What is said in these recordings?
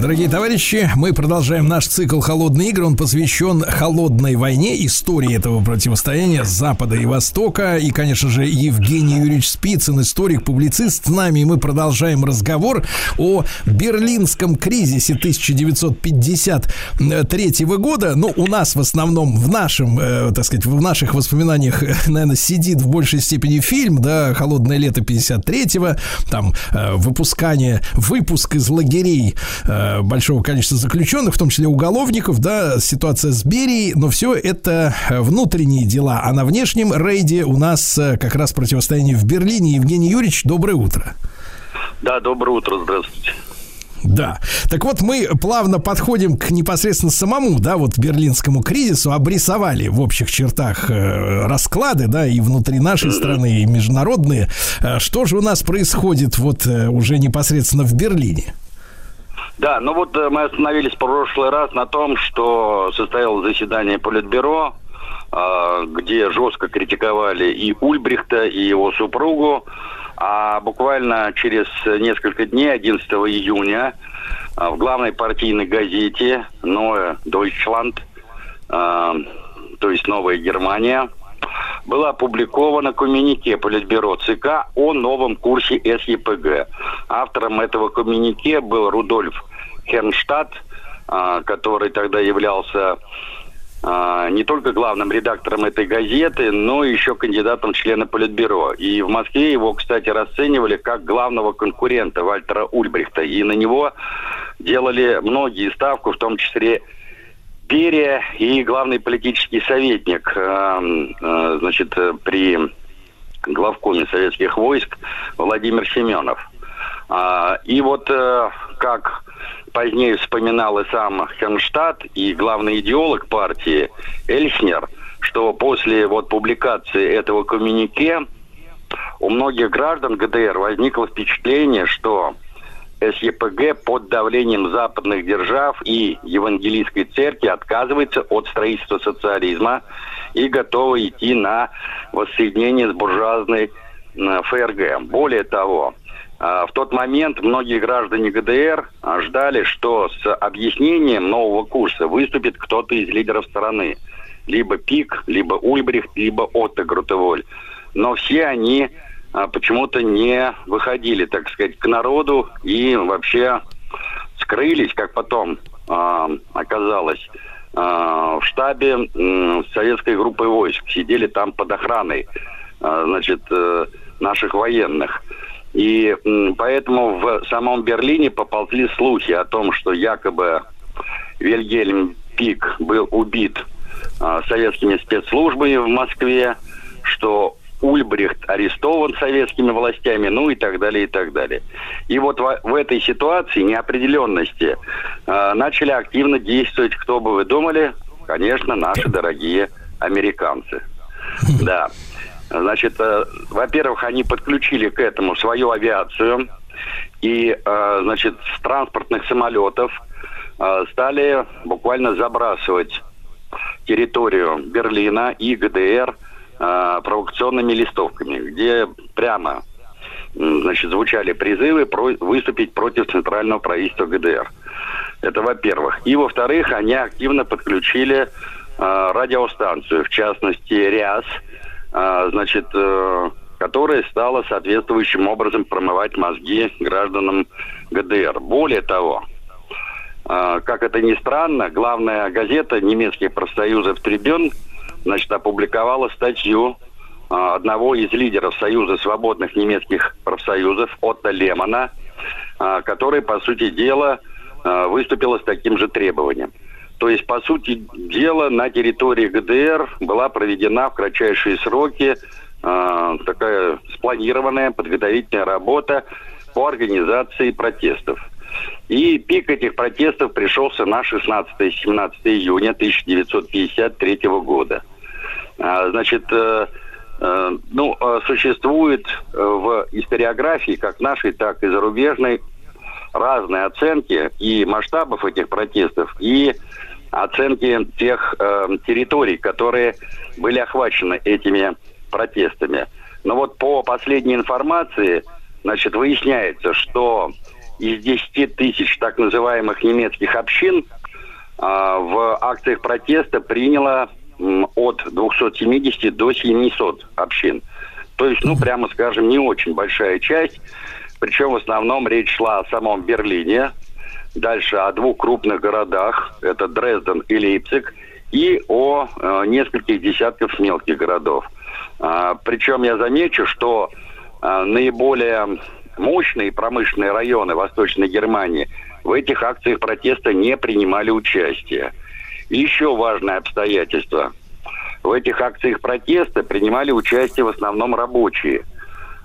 Дорогие товарищи, мы продолжаем наш цикл «Холодные игры». Он посвящен холодной войне, истории этого противостояния Запада и Востока. И, конечно же, Евгений Юрьевич Спицын, историк, публицист с нами. И мы продолжаем разговор о Берлинском кризисе 1953 года. Ну, у нас в основном в нашем, э, так сказать, в наших воспоминаниях, наверное, сидит в большей степени фильм, да, «Холодное лето 53-го», там э, выпускание, выпуск из лагерей э, Э, большого количества заключенных, в том числе уголовников, да, ситуация с Берией, но все это внутренние дела, а на внешнем рейде у нас э, как раз противостояние в Берлине. Евгений Юрьевич, доброе утро. Да, доброе утро, здравствуйте. Да. Так вот, мы плавно подходим к непосредственно самому, да, вот берлинскому кризису, обрисовали в общих чертах э, расклады, да, и внутри нашей страны, и международные. Э, что же у нас происходит вот э, уже непосредственно в Берлине? Да, ну вот э, мы остановились в прошлый раз на том, что состоялось заседание Политбюро, э, где жестко критиковали и Ульбрихта, и его супругу. А буквально через несколько дней, 11 июня, э, в главной партийной газете «Neue Deutschland», то есть «Новая Германия», было опубликовано коммюнике Политбюро ЦК о новом курсе СЕПГ. Автором этого коммюнике был Рудольф Хернштадт, а, который тогда являлся а, не только главным редактором этой газеты, но еще кандидатом в члены Политбюро. И в Москве его, кстати, расценивали как главного конкурента Вальтера Ульбрихта. И на него делали многие ставку, в том числе Берия и главный политический советник, а, значит, при главкоме советских войск Владимир Семенов. И вот э, как позднее вспоминал и сам Хенштадт, и главный идеолог партии Эльснер, что после вот публикации этого коммюнике у многих граждан ГДР возникло впечатление, что СЕПГ под давлением западных держав и евангелийской церкви отказывается от строительства социализма и готова идти на воссоединение с буржуазной ФРГ. Более того, в тот момент многие граждане ГДР а, ждали, что с объяснением нового курса выступит кто-то из лидеров страны. Либо Пик, либо Ульбрихт, либо Отто Грутеволь. Но все они а, почему-то не выходили, так сказать, к народу и вообще скрылись, как потом оказалось, в штабе советской группы войск. Сидели там под охраной, значит, э, наших военных. И поэтому в самом Берлине поползли слухи о том, что якобы Вильгельм Пик был убит а, советскими спецслужбами в Москве, что Ульбрихт арестован советскими властями, ну и так далее, и так далее. И вот в, в этой ситуации неопределенности э, начали активно действовать, кто бы вы думали, конечно, наши дорогие американцы. Да. Значит, э, во-первых, они подключили к этому свою авиацию и, э, значит, с транспортных самолетов э, стали буквально забрасывать территорию Берлина и ГДР провокационными листовками, где прямо значит, звучали призывы про выступить против центрального правительства ГДР. Это во-первых. И во-вторых, они активно подключили радиостанцию, в частности РИАС – значит, э, которая стала соответствующим образом промывать мозги гражданам ГДР. Более того, а, как это ни странно, главная газета немецких профсоюзов «Трибюн» значит, опубликовала статью а, одного из лидеров Союза свободных немецких профсоюзов Отто Лемона, который, по сути дела, выступила с таким же требованием. То есть, по сути дела, на территории ГДР была проведена в кратчайшие сроки э, такая спланированная подготовительная работа по организации протестов. И пик этих протестов пришелся на 16-17 июня 1953 года. А, значит, э, Э, ну, э, существует э, в историографии, как нашей, так и зарубежной, разные оценки и масштабов этих протестов, и оценки тех э, территорий, которые были охвачены этими протестами. Но вот по последней информации, значит, выясняется, что из 10 тысяч так называемых немецких общин э, в акциях протеста приняло от 270 до 700 общин. То есть, ну, прямо скажем, не очень большая часть. Причем в основном речь шла о самом Берлине, дальше о двух крупных городах, это Дрезден и Лейпциг, и о э, нескольких десятков мелких городов. А, причем я замечу, что а, наиболее мощные промышленные районы Восточной Германии в этих акциях протеста не принимали участие. Еще важное обстоятельство. В этих акциях протеста принимали участие в основном рабочие.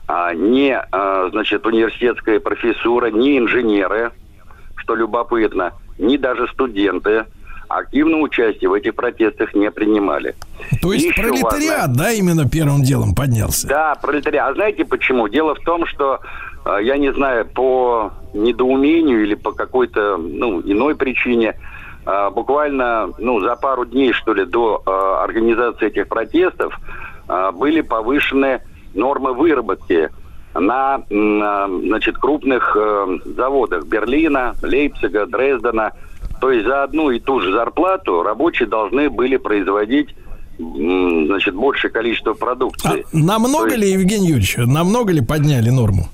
А не, а, значит, университетская профессура, не инженеры, что любопытно, не даже студенты активное участие в этих протестах не принимали. То есть пролетариат, важно, да, именно первым делом поднялся? Да, пролетариат. А знаете почему? Дело в том, что, а, я не знаю, по недоумению или по какой-то ну, иной причине, а, буквально ну, за пару дней, что ли, до а, организации этих протестов были повышены нормы выработки на, значит, крупных э, заводах Берлина, Лейпцига, Дрездена. То есть за одну и ту же зарплату рабочие должны были производить значит, большее количество продукции. А намного есть... ли, Евгений Юрьевич, намного ли подняли норму?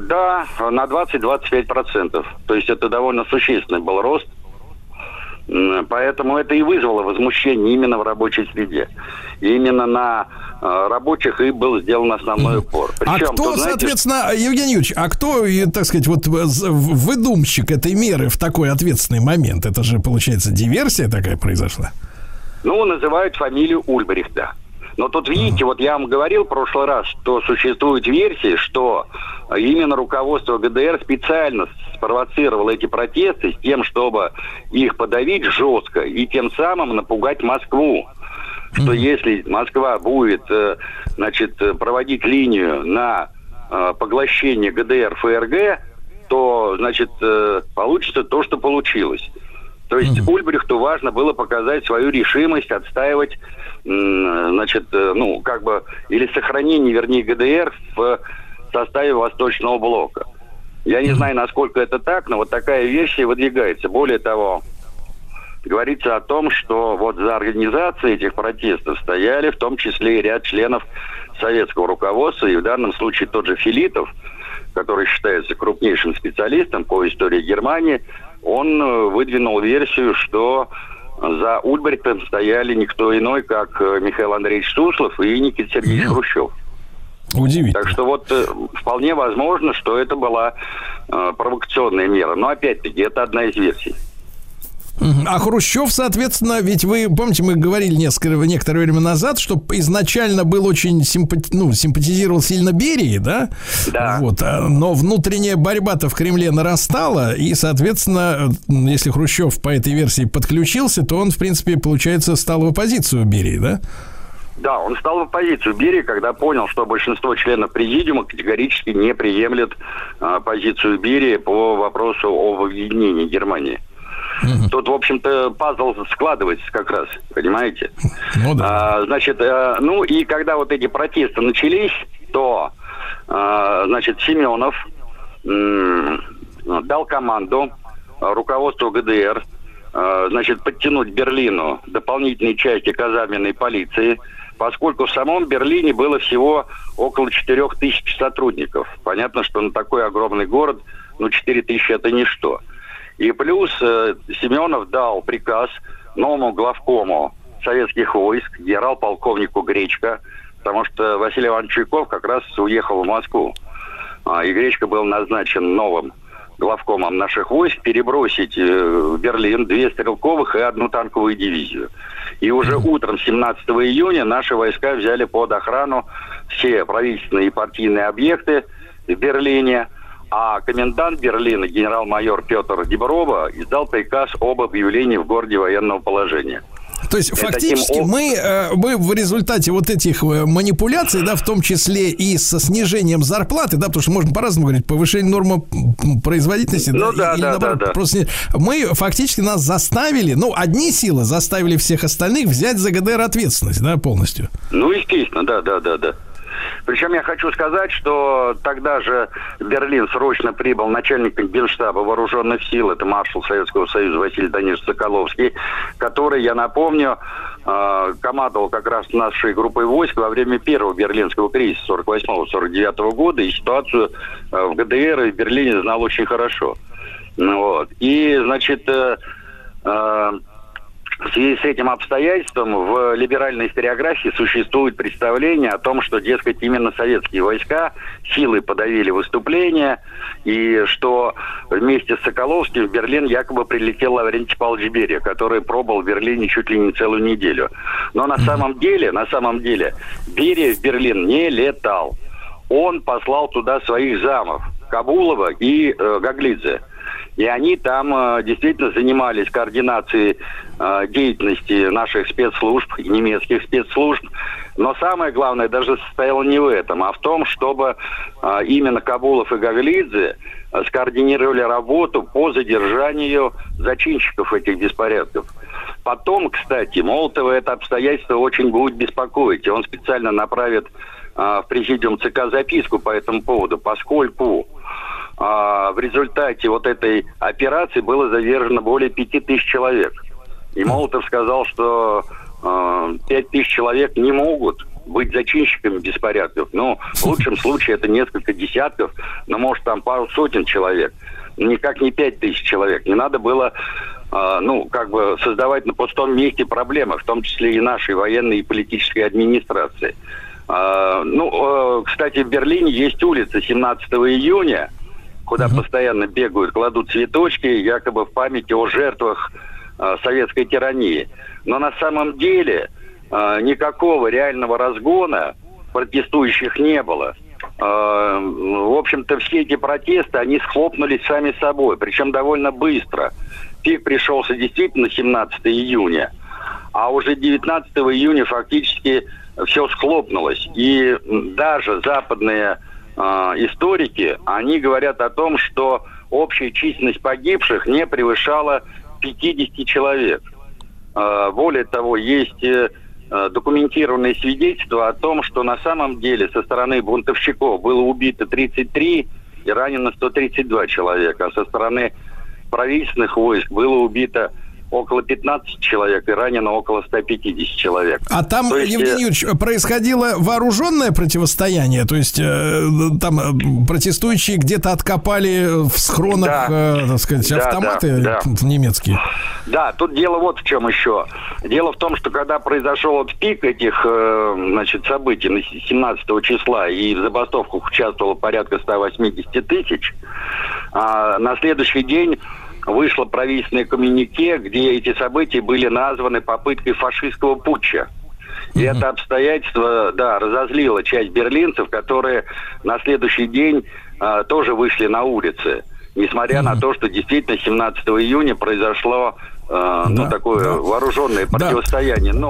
Да, на 20-25%. То есть это довольно существенный был рост. Поэтому это и вызвало возмущение именно в рабочей среде. И именно на э, рабочих и был сделан основной упор. Причем, а кто, тут, знаете, соответственно, Евгений Юрьевич, а кто, так сказать, вот выдумщик этой меры в такой ответственный момент? Это же, получается, диверсия такая произошла? Ну, называют фамилию Ульбрихта. Но тут, видите, вот я вам говорил в прошлый раз, что существует версия, что именно руководство ГДР специально спровоцировало эти протесты с тем, чтобы их подавить жестко и тем самым напугать Москву. Что если Москва будет, э, значит, проводить линию на э, поглощение ГДР ФРГ, то, значит, э, получится то, что получилось. То есть mm-hmm. Ульбрихту важно было показать свою решимость отстаивать, значит, э, ну, как бы, или сохранение, вернее, ГДР в составе Восточного блока. Я не mm-hmm. знаю, насколько это так, но вот такая версия выдвигается. Более того, говорится о том, что вот за организацией этих протестов стояли в том числе и ряд членов советского руководства, и в данном случае тот же Филитов, который считается крупнейшим специалистом по истории Германии, он э, выдвинул версию, что за Ульбрихтом стояли никто иной, как э, Михаил Андреевич Суслов и Никита Сергеевич. Хрущев. Удивительно. Так что вот э, вполне возможно, что это была провокационная мера. Но опять-таки, это одна из версий. А Хрущев, соответственно, ведь вы помните, мы говорили несколько, некоторое время назад, что изначально был очень симпати, ну, симпатизировал сильно Берии, да? Да. Вот, а, но внутренняя борьба-то в Кремле нарастала, и, соответственно, если Хрущев по этой версии подключился, то он, в принципе, получается, стал в оппозицию Берии, да? Да, он стал в оппозицию Берии, когда понял, что большинство членов президиума категорически не приемлет а, позицию Берии по вопросу об объединении Германии. Угу. Тут, в общем-то, пазл складывается как раз, понимаете? Ну да. А, значит, а, ну и когда вот эти протесты начались, то, а, значит, Семенов м- дал команду руководству ГДР, а, значит, подтянуть Берлину дополнительные части казарменной полиции, поскольку в самом Берлине было всего около 4 тысяч сотрудников. Понятно, что на такой огромный город, ну, 4 тысячи это ничто. И плюс э, Семенов дал приказ новому главкому советских войск, генерал-полковнику Гречко, потому что Василий Иванович Чуйков как раз уехал в Москву. А, и Гречко был назначен новым главкомом наших войск перебросить э, в Берлин две стрелковых и одну танковую дивизию. И уже утром 17 июня наши войска взяли под охрану все правительственные и партийные объекты в Берлине – а комендант Берлина, генерал-майор Петр Деброва, издал приказ об объявлении в городе военного положения. То есть фактически мы, э, мы в результате вот этих э, манипуляций, да, в том числе и со снижением зарплаты, да, потому что можно по-разному говорить, повышение нормы производительности, ну, да, да, или да, наоборот, да, да. просто мы фактически нас заставили, ну, одни силы заставили всех остальных взять за ГДР ответственность, да, полностью. Ну, естественно, да, да, да, да. Причем я хочу сказать, что тогда же в Берлин срочно прибыл начальник Генштаба вооруженных сил, это маршал Советского Союза Василий Данилович Соколовский, который, я напомню, э, командовал как раз нашей группой войск во время первого берлинского кризиса 48-49 года и ситуацию э, в ГДР и в Берлине знал очень хорошо. Ну вот. И, значит, э, в связи с этим обстоятельством в либеральной историографии существует представление о том, что, дескать, именно советские войска силой подавили выступление, и что вместе с Соколовским в Берлин якобы прилетел Лаврентий Павлович Берия, который пробыл в Берлине чуть ли не целую неделю. Но на самом деле, на самом деле, Берия в Берлин не летал. Он послал туда своих замов, Кабулова и э, Гаглидзе. И они там э, действительно занимались координацией э, деятельности наших спецслужб, немецких спецслужб. Но самое главное даже состояло не в этом, а в том, чтобы э, именно Кабулов и Гаглидзе э, скоординировали работу по задержанию зачинщиков этих беспорядков. Потом, кстати, Молотова это обстоятельство очень будет беспокоить. И он специально направит в президиум ЦК записку по этому поводу, поскольку а, в результате вот этой операции было задержано более пяти тысяч человек. И Молотов сказал, что а, пять тысяч человек не могут быть зачинщиками беспорядков. Ну, в лучшем случае это несколько десятков, но может там пару сотен человек. Никак не пять тысяч человек. Не надо было э, ну, как бы создавать на пустом месте проблемы, в том числе и нашей военной и политической администрации. Э, ну, э, кстати, в Берлине есть улица 17 июня, куда uh-huh. постоянно бегают, кладут цветочки, якобы в памяти о жертвах э, советской тирании. Но на самом деле э, никакого реального разгона протестующих не было. Э, в общем-то, все эти протесты, они схлопнулись сами собой, причем довольно быстро. Пик пришелся действительно 17 июня, а уже 19 июня фактически все схлопнулось. И даже западные э, историки, они говорят о том, что общая численность погибших не превышала 50 человек. Э, более того, есть э, документированные свидетельства о том, что на самом деле со стороны бунтовщиков было убито 33 и ранено 132 человека, а со стороны правительственных войск было убито около 15 человек и ранено около 150 человек. А там, есть, Евгений э, Юрьевич, происходило вооруженное противостояние? То есть э, там э, протестующие где-то откопали в схронах, да, э, так сказать, да, автоматы да, да. немецкие? Да, тут дело вот в чем еще. Дело в том, что когда произошел вот пик этих э, значит, событий на 17 числа, и в забастовках участвовало порядка 180 тысяч, э, на следующий день вышло правительственное коммюнике, где эти события были названы попыткой фашистского путча. И mm-hmm. это обстоятельство, да, разозлило часть берлинцев, которые на следующий день а, тоже вышли на улицы. Несмотря mm-hmm. на то, что действительно 17 июня произошло ну, да, такое да. вооруженное противостояние. Но...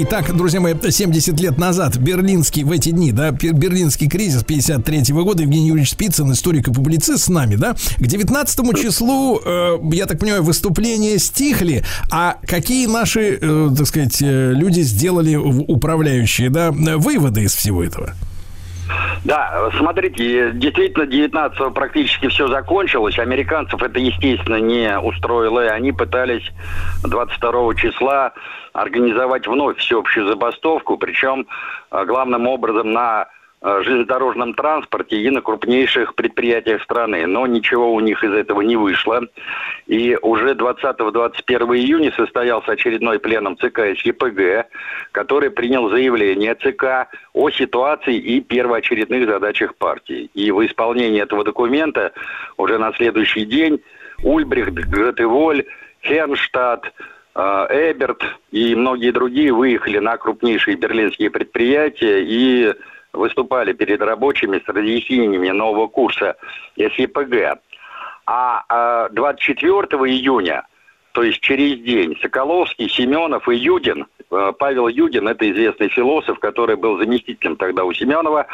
Итак, друзья мои, 70 лет назад, берлинский, в эти дни, да, берлинский кризис 53 -го года, Евгений Юрьевич Спицын, историк и публицист с нами, да, к 19 числу, э, я так понимаю, выступления стихли, а какие наши, э, так сказать, э, люди сделали управляющие, да, выводы из всего этого? Да, смотрите, действительно, 19 практически все закончилось. Американцев это, естественно, не устроило, и они пытались 22 числа организовать вновь всеобщую забастовку, причем э, главным образом на железнодорожном транспорте и на крупнейших предприятиях страны. Но ничего у них из этого не вышло. И уже 20-21 июня состоялся очередной пленум ЦК СЕПГ, который принял заявление ЦК о ситуации и первоочередных задачах партии. И в исполнении этого документа уже на следующий день Ульбрихт, Гретеволь, Фернштадт, Эберт и многие другие выехали на крупнейшие берлинские предприятия и выступали перед рабочими с разъяснениями нового курса СЕПГ. А 24 июня, то есть через день, Соколовский, Семенов и Юдин, Павел Юдин, это известный философ, который был заместителем тогда у Семенова,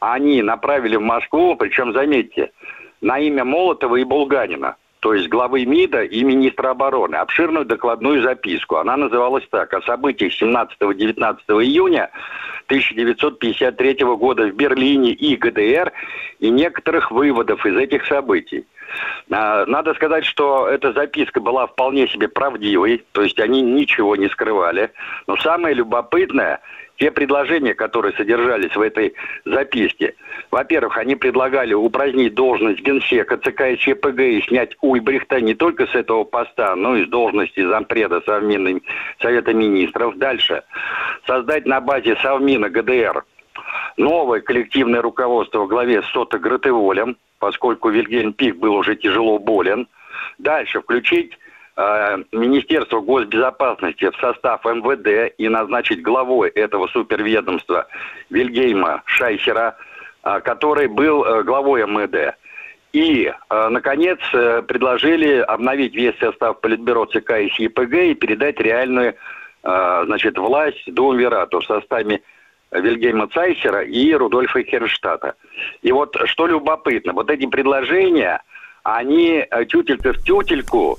они направили в Москву, причем, заметьте, на имя Молотова и Булганина – то есть главы МИДа и министра обороны, обширную докладную записку. Она называлась так. О событиях 17-19 июня 1953 года в Берлине и ГДР и некоторых выводов из этих событий. А, надо сказать, что эта записка была вполне себе правдивой, то есть они ничего не скрывали. Но самое любопытное – те предложения, которые содержались в этой записке, во-первых, они предлагали упразднить должность генсека ЦК и ЧПГ и снять Ульбрихта не только с этого поста, но и с должности зампреда Совмина Совета Министров. Дальше. Создать на базе Совмина ГДР новое коллективное руководство в главе с Сота Гратеволем, поскольку Вильгельм Пик был уже тяжело болен. Дальше. Включить Министерство госбезопасности в состав МВД и назначить главой этого суперведомства Вильгейма Шайхера, э, который был э, главой МВД. И, наконец, предложили обновить весь состав Политбюро ЦК и СИПГ и передать реальную значит, власть Думверату в составе Вильгельма Цайсера и Рудольфа Херштата. И вот что любопытно, вот эти предложения, они тютелька в тютельку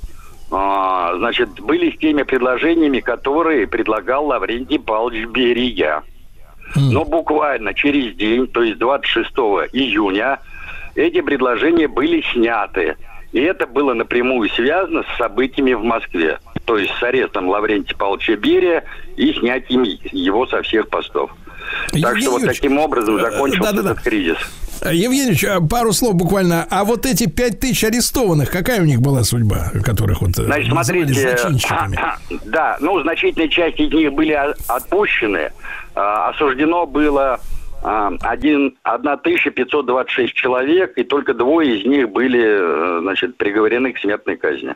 значит, были с теми предложениями, которые предлагал Лаврентий Павлович Берия. Но буквально через день, то есть 26 июня, эти предложения были сняты. И это было напрямую связано с событиями в Москве. То есть с арестом Лаврентия Павловича Берия и снятием его со всех постов. Евгений так что вот таким образом закончился да, да, да. этот кризис. Евгений а пару слов буквально. А вот эти пять тысяч арестованных, какая у них была судьба, которых вот э, Значит, смотрите, да, ну, значительная часть из них были отпущены. А, осуждено было а, один, 1526 человек, и только двое из них были, э, значит, приговорены к смертной казни,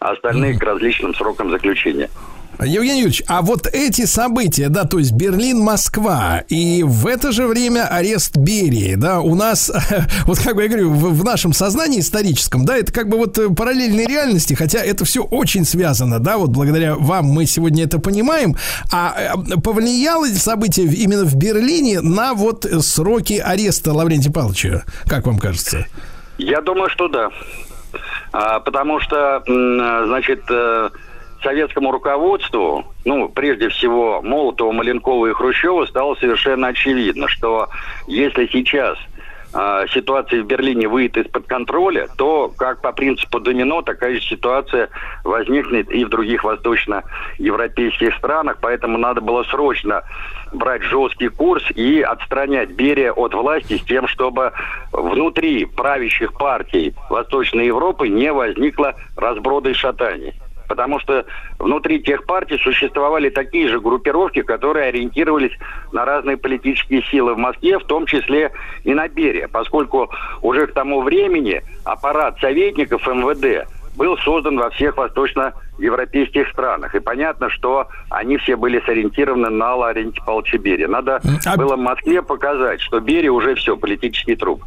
а остальные mm-hmm. к различным срокам заключения. Евгений Юрьевич, а вот эти события, да, то есть Берлин-Москва, и в это же время арест Берии, да, у нас, вот как бы я говорю, в, в нашем сознании историческом, да, это как бы вот параллельные реальности, хотя это все очень связано, да, вот благодаря вам мы сегодня это понимаем, а э, повлияло эти события именно в Берлине на вот сроки ареста Лаврентия Павловича, как вам кажется? Я думаю, что да. А, потому что, значит, э, советскому руководству, ну, прежде всего, Молотова, Маленкова и Хрущева стало совершенно очевидно, что если сейчас э, ситуация в Берлине выйдет из-под контроля, то, как по принципу домино, такая же ситуация возникнет и в других восточноевропейских странах, поэтому надо было срочно брать жесткий курс и отстранять Берия от власти с тем, чтобы внутри правящих партий Восточной Европы не возникло разброда и шатаний потому что внутри тех партий существовали такие же группировки, которые ориентировались на разные политические силы в Москве, в том числе и на Берия, поскольку уже к тому времени аппарат советников МВД был создан во всех восточноевропейских странах. И понятно, что они все были сориентированы на Лаврентия Павловича Берия. Надо а... было Москве показать, что Берия уже все, политический труп.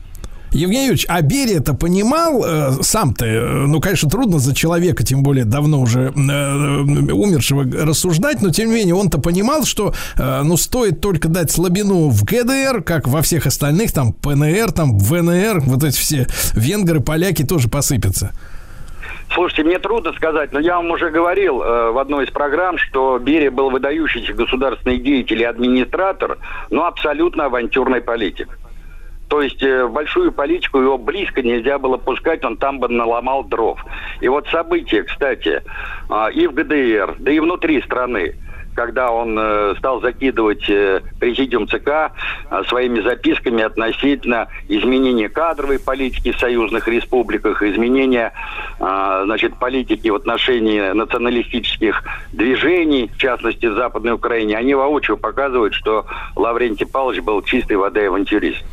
Евгений Юрьевич, а Берия-то понимал э, сам-то, э, ну, конечно, трудно за человека, тем более давно уже э, умершего рассуждать, но тем не менее он-то понимал, что, э, ну, стоит только дать слабину в ГДР, как во всех остальных, там, ПНР, там, ВНР, вот эти все венгры, поляки тоже посыпятся. Слушайте, мне трудно сказать, но я вам уже говорил э, в одной из программ, что Берия был выдающийся государственный деятель и администратор, но абсолютно авантюрный политик. То есть э, большую политику его близко нельзя было пускать, он там бы наломал дров. И вот события, кстати, э, и в ГДР, да и внутри страны, когда он э, стал закидывать э, президиум ЦК э, своими записками относительно изменения кадровой политики в союзных республиках, изменения э, значит, политики в отношении националистических движений, в частности в Западной Украине, они воочию показывают, что Лаврентий Павлович был чистой воды авантюрист.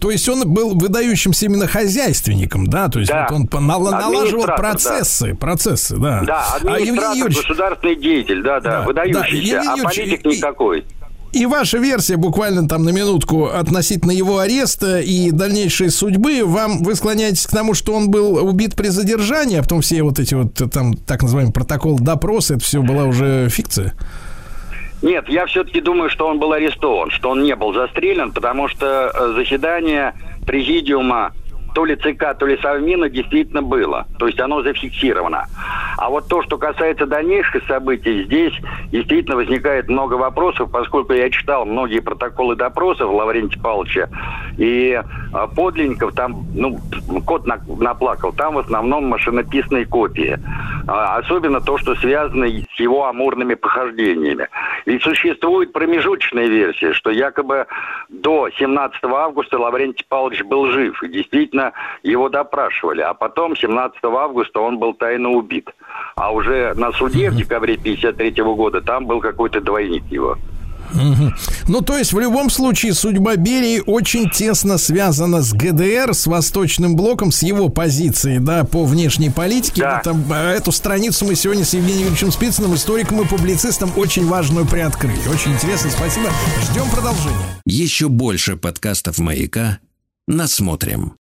То есть он был выдающимся именно хозяйственником, да? То есть Да. вот он нал- налаживал процессы, процессы, да. Да, А Евгений администратор, Юрьевич, государственный деятель, да, да, Да, да, выдающийся, Евгений а политик никакой. И ваша версия буквально там на минутку относительно его ареста и дальнейшей судьбы, вам вы склоняетесь к тому, что он был убит при задержании, а потом все вот эти вот там так называемый протокол допроса, это все была уже фикция? Нет, я все-таки думаю, что он был арестован, что он не был застрелен, потому что э, заседание президиума то ли ЦК, то ли Совмина действительно было. То есть оно зафиксировано. А вот то, что касается дальнейших событий, здесь действительно возникает много вопросов, поскольку я читал многие протоколы допросов Лаврентия Павловича, и э, подлинников там, ну, кот на- наплакал, там в основном машинописные копии. А, Особенно то, что связано с его амурными похождениями. Ведь существует промежуточная версия, что якобы до 17 августа Лаврентий Павлович был жив, и действительно его допрашивали. А потом, 17 августа, он был тайно убит. А уже на суде в декабре 53 года там был какой-то двойник его. Мгм. Ну, то есть, в любом случае, судьба Берии очень тесно связана с ГДР, с Восточным блоком, с его позицией, да, по внешней политике. Да. Там, э, эту страницу мы сегодня с Евгением Юрьевичем Спицыным, историком и публицистом, очень важную приоткрыли. Очень интересно, спасибо. Ждем продолжения. Еще больше подкастов «Маяка» насмотрим.